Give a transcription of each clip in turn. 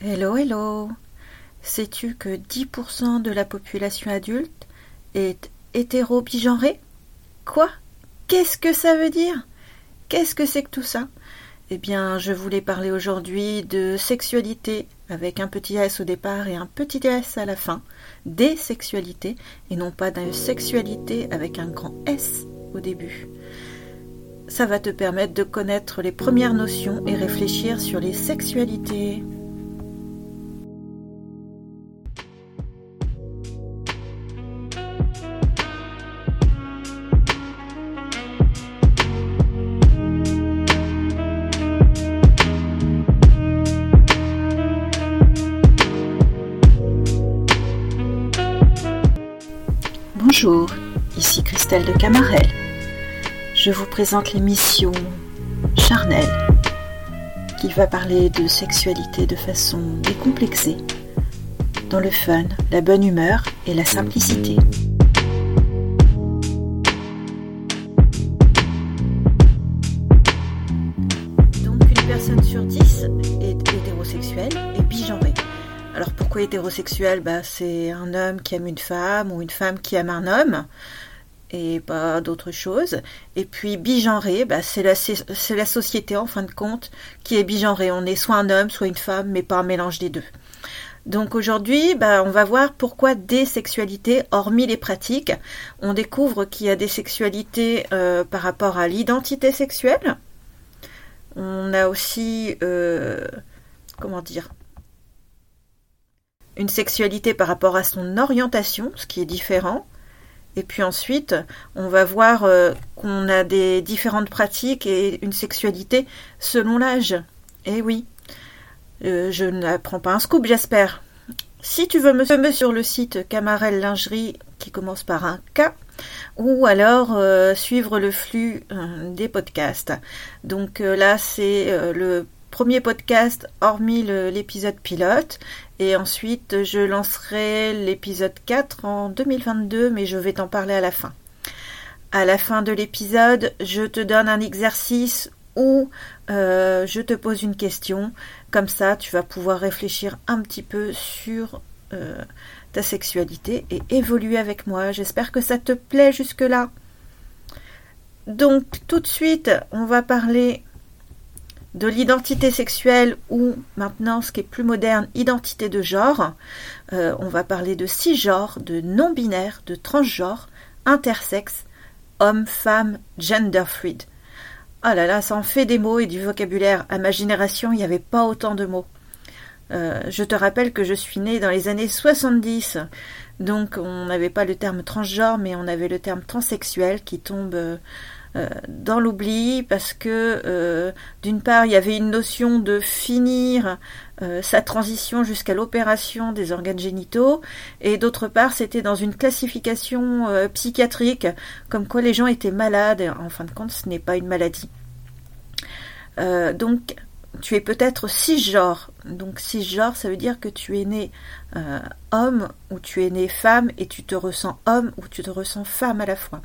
Hello, hello. Sais-tu que 10% de la population adulte est hétéro-bigenrée? Quoi? Qu'est-ce que ça veut dire? Qu'est-ce que c'est que tout ça? Eh bien, je voulais parler aujourd'hui de sexualité avec un petit S au départ et un petit S à la fin, des sexualités et non pas d'une sexualité avec un grand S au début. Ça va te permettre de connaître les premières notions et réfléchir sur les sexualités. De Camarel. Je vous présente l'émission Charnel qui va parler de sexualité de façon décomplexée, dans le fun, la bonne humeur et la simplicité. Donc une personne sur dix est hétérosexuelle et bigenrée. Alors pourquoi hétérosexuel bah, C'est un homme qui aime une femme ou une femme qui aime un homme et pas d'autre chose. Et puis bigenré, bah, c'est la, la société en fin de compte qui est bigenrée. On est soit un homme, soit une femme, mais pas un mélange des deux. Donc aujourd'hui, bah, on va voir pourquoi des sexualités, hormis les pratiques, on découvre qu'il y a des sexualités euh, par rapport à l'identité sexuelle. On a aussi, euh, comment dire, une sexualité par rapport à son orientation, ce qui est différent. Et puis ensuite, on va voir euh, qu'on a des différentes pratiques et une sexualité selon l'âge. Eh oui, euh, je n'apprends pas un scoop, j'espère. Si tu veux me suivre sur le site Camarel Lingerie qui commence par un K, ou alors euh, suivre le flux des podcasts. Donc là, c'est le premier podcast hormis l'épisode pilote. Et ensuite, je lancerai l'épisode 4 en 2022, mais je vais t'en parler à la fin. À la fin de l'épisode, je te donne un exercice ou euh, je te pose une question. Comme ça, tu vas pouvoir réfléchir un petit peu sur euh, ta sexualité et évoluer avec moi. J'espère que ça te plaît jusque-là. Donc, tout de suite, on va parler de l'identité sexuelle ou maintenant ce qui est plus moderne, identité de genre. Euh, on va parler de cisgenre, de non-binaire, de transgenre, intersexe, homme, femme, gender fluid. Oh là là, ça en fait des mots et du vocabulaire. À ma génération, il n'y avait pas autant de mots. Euh, je te rappelle que je suis née dans les années 70, donc on n'avait pas le terme transgenre, mais on avait le terme transsexuel qui tombe euh, dans l'oubli parce que euh, d'une part il y avait une notion de finir euh, sa transition jusqu'à l'opération des organes génitaux et d'autre part c'était dans une classification psychiatrique comme quoi les gens étaient malades en fin de compte ce n'est pas une maladie. donc tu es peut-être cisgenre. Donc cisgenre, ça veut dire que tu es né homme ou tu es né femme et tu te ressens homme ou tu te ressens femme à la fois.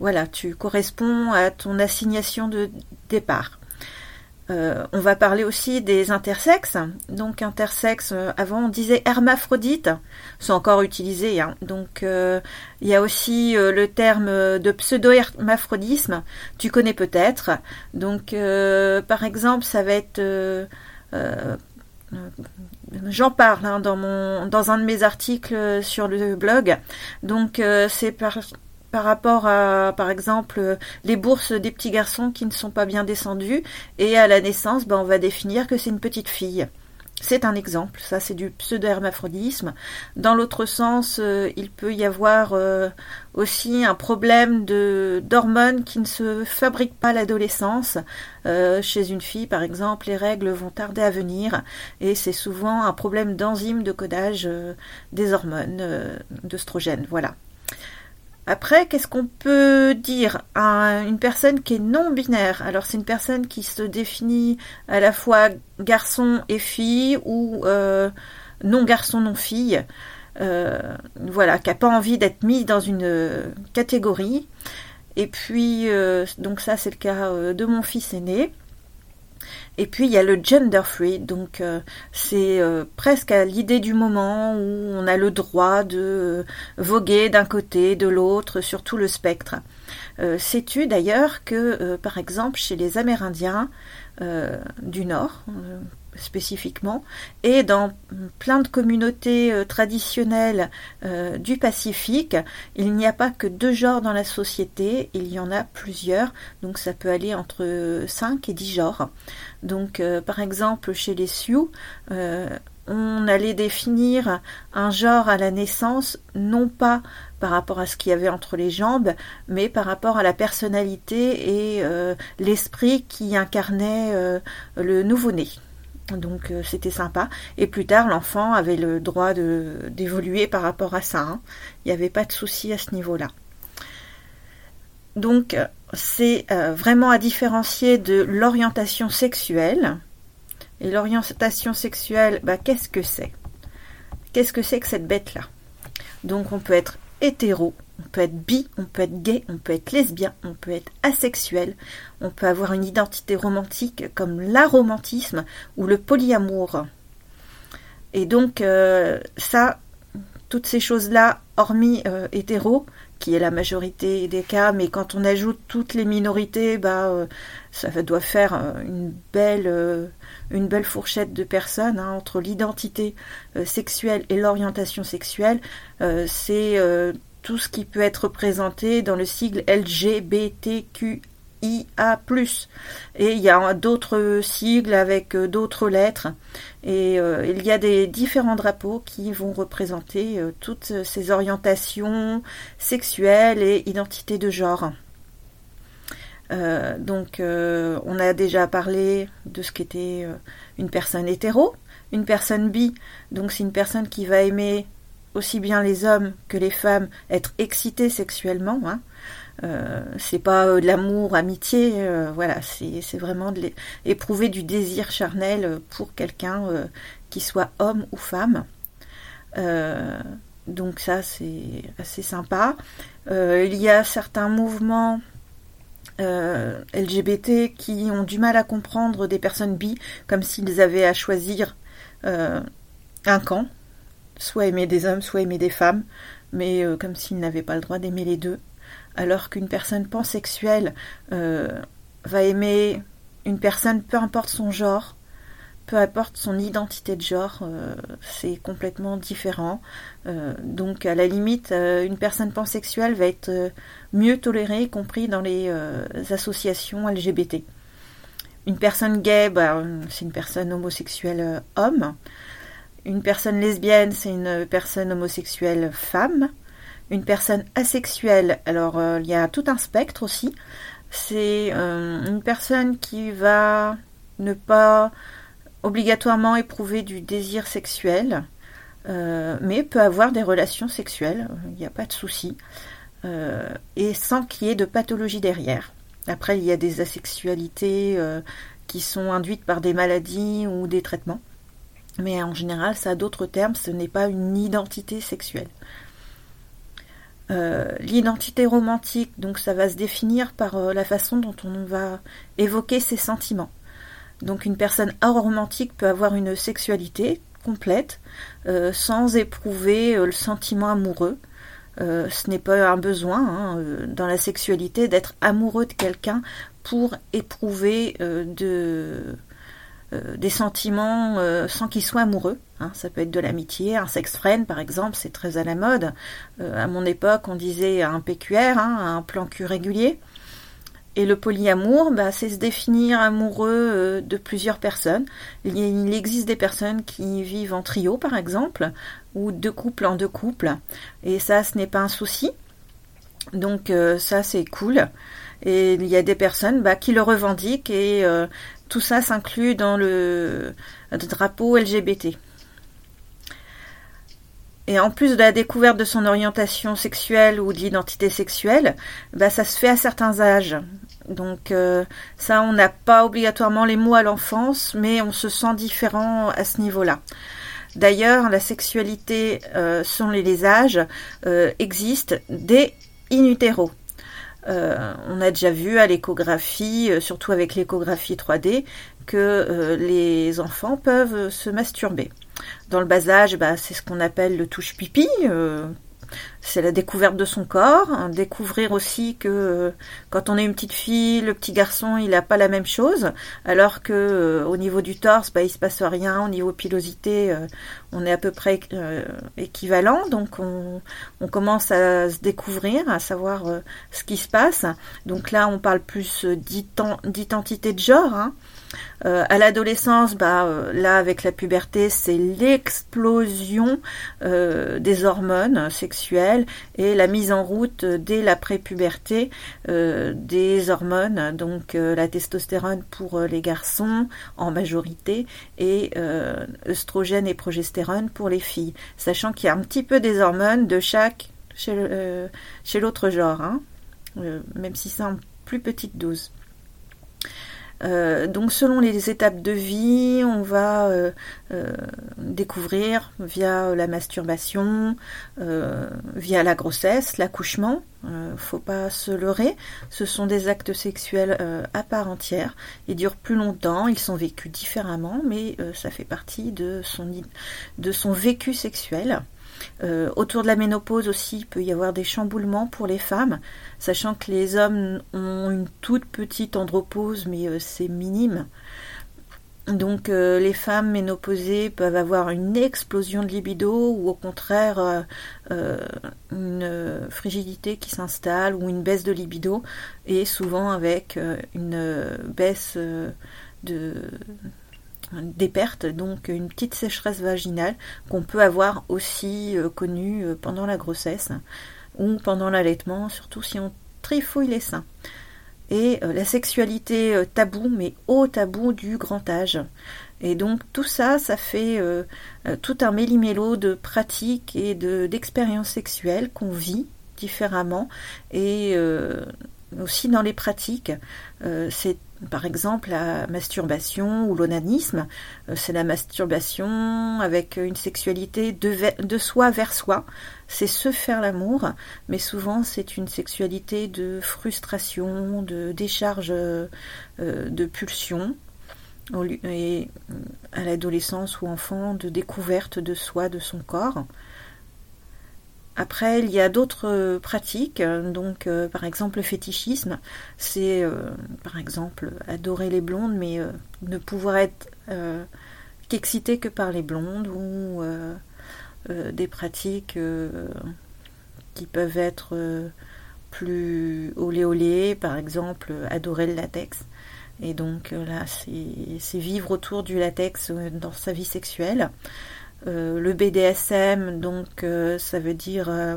Voilà, tu corresponds à ton assignation de départ. Euh, on va parler aussi des intersexes. Donc intersexes, euh, avant on disait hermaphrodite, c'est encore utilisé. Hein. Donc euh, il y a aussi le terme de pseudo-hermaphrodisme, tu connais peut-être. Donc par exemple, ça va être J'en parle hein, dans, dans un de mes articles sur le blog. Donc c'est par, par rapport à, par exemple, les bourses des petits garçons qui ne sont pas bien descendues, et à la naissance, ben, on va définir que c'est une petite fille. C'est un exemple, ça c'est du pseudo-hermaphrodisme. Dans l'autre sens, euh, il peut y avoir euh, aussi un problème d'hormones qui ne se fabriquent pas à l'adolescence. Euh, chez une fille, par exemple, les règles vont tarder à venir et c'est souvent un problème d'enzyme de codage des hormones d'œstrogène. Voilà. Après, qu'est-ce qu'on peut dire à une personne qui est non binaire Alors, c'est une personne qui se définit à la fois garçon et fille ou euh, non garçon, non fille. Euh, voilà, qui n'a pas envie d'être mis dans une catégorie. Et puis, euh, donc ça, c'est le cas de mon fils aîné. Et puis il y a le gender free, donc c'est presque à l'idée du moment où on a le droit de voguer d'un côté, de l'autre, sur tout le spectre. Sais-tu d'ailleurs que, par exemple, chez les Amérindiens du Nord, spécifiquement, et dans plein de communautés euh, traditionnelles euh, du Pacifique, il n'y a pas que deux genres dans la société, il y en a plusieurs, donc ça peut aller entre 5 et 10 genres. Donc euh, par exemple chez les Sioux, on allait définir un genre à la naissance, non pas par rapport à ce qu'il y avait entre les jambes, mais par rapport à la personnalité et l'esprit qui incarnait le nouveau-né. Donc euh, c'était sympa. Et plus tard, l'enfant avait le droit d'évoluer par rapport à ça. Hein. Il n'y avait pas de souci à ce niveau-là. Donc c'est euh, vraiment à différencier de l'orientation sexuelle. Et l'orientation sexuelle, bah, qu'est-ce que c'est? Qu'est-ce que c'est que cette bête-là? Donc on peut être hétéro, on peut être bi, on peut être gay, on peut être lesbien, on peut être asexuel, on peut avoir une identité romantique comme l'aromantisme ou le polyamour. Et donc euh, ça, toutes ces choses-là, hormis euh, hétéro, qui est la majorité des cas, mais quand on ajoute toutes les minorités, bah, euh, ça doit faire une belle, une belle fourchette de personnes hein, entre l'identité sexuelle et l'orientation sexuelle. c'est tout ce qui peut être représenté dans le sigle LGBTQIA+. Et il y a d'autres sigles avec euh, d'autres lettres. Et euh, il y a des différents drapeaux qui vont représenter euh, toutes ces orientations sexuelles et identités de genre. donc on a déjà parlé de ce qu'était une personne hétéro, une personne bi, donc c'est une personne qui va aimer aussi bien les hommes que les femmes être excités sexuellement. Hein. Euh, c'est pas euh, de l'amour, amitié, euh, voilà, c'est vraiment éprouver du désir charnel pour quelqu'un qui soit homme ou femme. donc ça c'est assez sympa. il y a certains mouvements LGBT qui ont du mal à comprendre des personnes bi comme s'ils avaient à choisir un camp soit aimer des hommes, soit aimer des femmes, mais euh, comme s'ils n'avaient pas le droit d'aimer les deux. Alors qu'une personne pansexuelle euh, va aimer une personne, peu importe son genre, peu importe son identité de genre, euh, c'est complètement différent. donc à la limite, une personne pansexuelle va être mieux tolérée, y compris dans les associations LGBT. Une personne gay, bah, c'est une personne homosexuelle homme. Une personne lesbienne, c'est une personne homosexuelle femme. Une personne asexuelle, alors euh, il y a tout un spectre aussi. C'est euh, une personne qui va ne pas obligatoirement éprouver du désir sexuel, euh, mais peut avoir des relations sexuelles, il n'y a pas de souci, et sans qu'il y ait de pathologie derrière. Après, il y a des asexualités qui sont induites par des maladies ou des traitements mais en général, ça a d'autres termes, ce n'est pas une identité sexuelle. Euh, l'identité romantique, donc ça va se définir par euh, la façon dont on va évoquer ses sentiments. Donc une personne aromantique peut avoir une sexualité complète euh, sans éprouver le sentiment amoureux. ce n'est pas un besoin hein, dans la sexualité d'être amoureux de quelqu'un pour éprouver de, des sentiments euh, sans qu'ils soient amoureux. Hein. Ça peut être de l'amitié, un sex friend par exemple, c'est très à la mode. Euh, à mon époque, on disait un PQR, hein, un plan cul régulier. Et le polyamour, bah, c'est se définir amoureux de plusieurs personnes. Il, existe des personnes qui vivent en trio, par exemple, ou de couple en deux couples. Et ça, ce n'est pas un souci. Donc ça, c'est cool. Et il y a des personnes bah, qui le revendiquent et tout ça s'inclut dans le, drapeau LGBT. Et en plus de la découverte de son orientation sexuelle ou de l'identité sexuelle, bah, ça se fait à certains âges. Donc euh, ça, on n'a pas obligatoirement les mots à l'enfance, mais on se sent différent à ce niveau-là. D'ailleurs, la sexualité euh, selon les âges euh, existe dès in utero. Euh, on a déjà vu à l'échographie, euh, surtout avec l'échographie 3D, que les enfants peuvent se masturber. Dans le bas âge, bah, c'est ce qu'on appelle le touche pipi, c'est la découverte de son corps, hein, découvrir aussi que euh, quand on est une petite fille, le petit garçon, il n'a pas la même chose, alors que euh, au niveau du torse, bah, il se passe rien, au niveau pilosité, euh, on est à peu près équivalent, donc on, commence à se découvrir, à savoir ce qui se passe. Donc là, on parle plus d'identité de genre. Hein. Euh, à l'adolescence, bah, euh, là avec la puberté, c'est l'explosion euh, des hormones sexuelles et la mise en route dès la prépuberté des hormones, donc la testostérone pour les garçons en majorité et œstrogène et progestérone pour les filles, sachant qu'il y a un petit peu des hormones de chaque chez l'autre genre, hein, même si c'est en plus petite dose. Euh, donc selon les étapes de vie, on va euh, euh, découvrir via la masturbation, via la grossesse, l'accouchement. faut pas se leurrer. Ce sont des actes sexuels à part entière. Ils durent plus longtemps, ils sont vécus différemment, mais ça fait partie de son vécu sexuel. Euh, autour de la ménopause aussi, il peut y avoir des chamboulements pour les femmes, sachant que les hommes ont une toute petite andropause, mais euh, c'est minime. Donc euh, les femmes ménopausées peuvent avoir une explosion de libido ou au contraire une frigidité qui s'installe ou une baisse de libido et souvent avec une baisse de des pertes, donc une petite sécheresse vaginale qu'on peut avoir aussi euh, connue euh, pendant la grossesse ou pendant l'allaitement, surtout si on trifouille les seins. Et euh, la sexualité tabou, mais au tabou du grand âge. Et donc tout ça, ça fait tout un méli-mélo de pratiques et d'expériences sexuelles qu'on vit différemment et aussi dans les pratiques. c'est par exemple, la masturbation ou l'onanisme, euh, c'est la masturbation avec une sexualité de, soi vers soi. C'est se faire l'amour, mais souvent c'est une sexualité de frustration, de décharge euh, de pulsion, et à l'adolescence ou enfant de découverte de soi, de son corps. Après, il y a d'autres euh, pratiques, donc euh, par exemple le fétichisme, c'est euh, par exemple adorer les blondes, mais ne pouvoir être qu'excité que par les blondes, ou des pratiques qui peuvent être plus olé olé, par exemple adorer le latex. Et donc là, c'est vivre autour du latex dans sa vie sexuelle. Euh, le BDSM, donc euh, ça veut dire euh,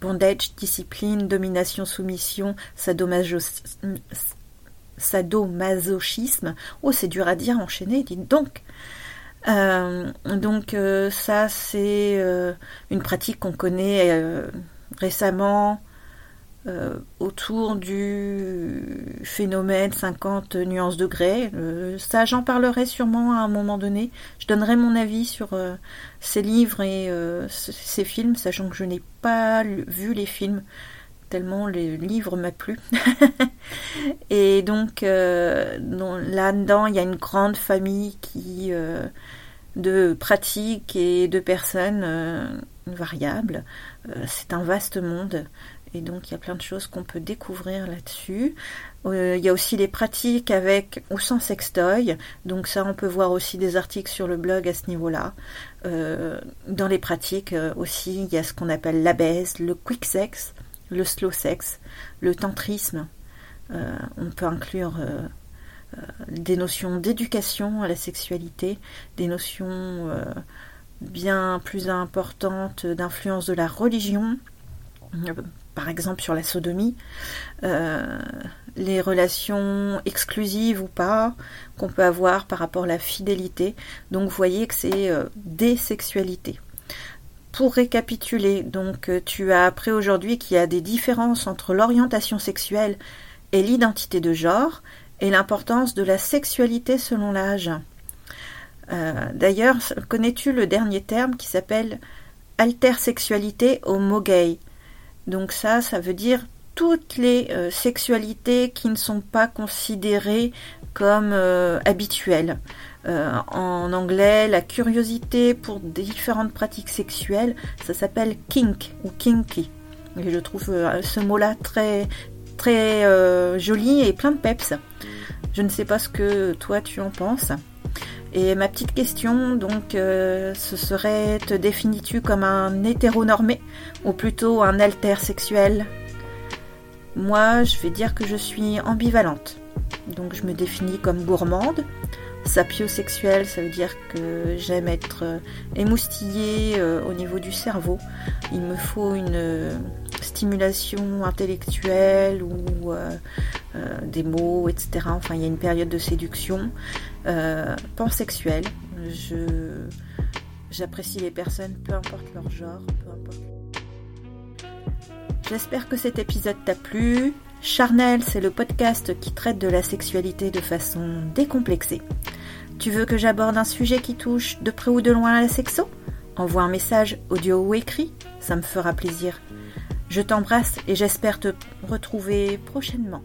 bondage, discipline, domination, soumission, sadomasochisme. Oh, c'est dur à dire, enchaîner, dites donc. donc ça, c'est une pratique qu'on connaît récemment euh, autour du phénomène 50 nuances de grès. Euh, ça, j'en parlerai sûrement à un moment donné. Je donnerai mon avis sur euh, ces livres et ces films, sachant que je n'ai pas vu les films tellement les livres m'a plu. et donc là-dedans, il y a une grande famille qui de pratiques et de personnes variables. C'est un vaste monde. Et donc il y a plein de choses qu'on peut découvrir là-dessus. Euh, il y a aussi les pratiques avec ou sans sextoy. Donc ça, on peut voir aussi des articles sur le blog à ce niveau-là. Euh, dans les pratiques euh, aussi, il y a ce qu'on appelle la baise, le quick sex, le slow sex, le tantrisme. on peut inclure des notions d'éducation à la sexualité, des notions bien plus importantes d'influence de la religion par exemple sur la sodomie, euh, les relations exclusives ou pas qu'on peut avoir par rapport à la fidélité. Donc vous voyez que c'est euh, des sexualités. Pour récapituler, donc euh, tu as appris aujourd'hui qu'il y a des différences entre l'orientation sexuelle et l'identité de genre et l'importance de la sexualité selon l'âge. D'ailleurs, connais-tu le dernier terme qui s'appelle intersexualité au mot gay donc ça, ça veut dire toutes les euh, sexualités qui ne sont pas considérées comme euh, habituelles. Euh, en anglais, la curiosité pour différentes pratiques sexuelles, ça s'appelle kink ou kinky. Et je trouve ce mot-là très très joli et plein de peps. Je ne sais pas ce que toi tu en penses. Et ma petite question, donc, ce serait te définis-tu comme un hétéronormé ou plutôt un alter sexuel? Moi, je vais dire que je suis ambivalente. Donc je me définis comme gourmande. Sapiosexuelle, ça veut dire que j'aime être euh, émoustillée euh, au niveau du cerveau. Il me faut une euh, stimulation intellectuelle ou des mots, etc. Enfin, il y a une période de séduction. Pansexuelle, je j'apprécie les personnes, peu importe leur genre, peu importe J'espère que cet épisode t'a plu. Charnel, c'est le podcast qui traite de la sexualité de façon décomplexée. Tu veux que j'aborde un sujet qui touche de près ou de loin à la sexo? Envoie un message audio ou écrit, ça me fera plaisir. Je t'embrasse et j'espère te retrouver prochainement.